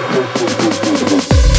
フフフフ。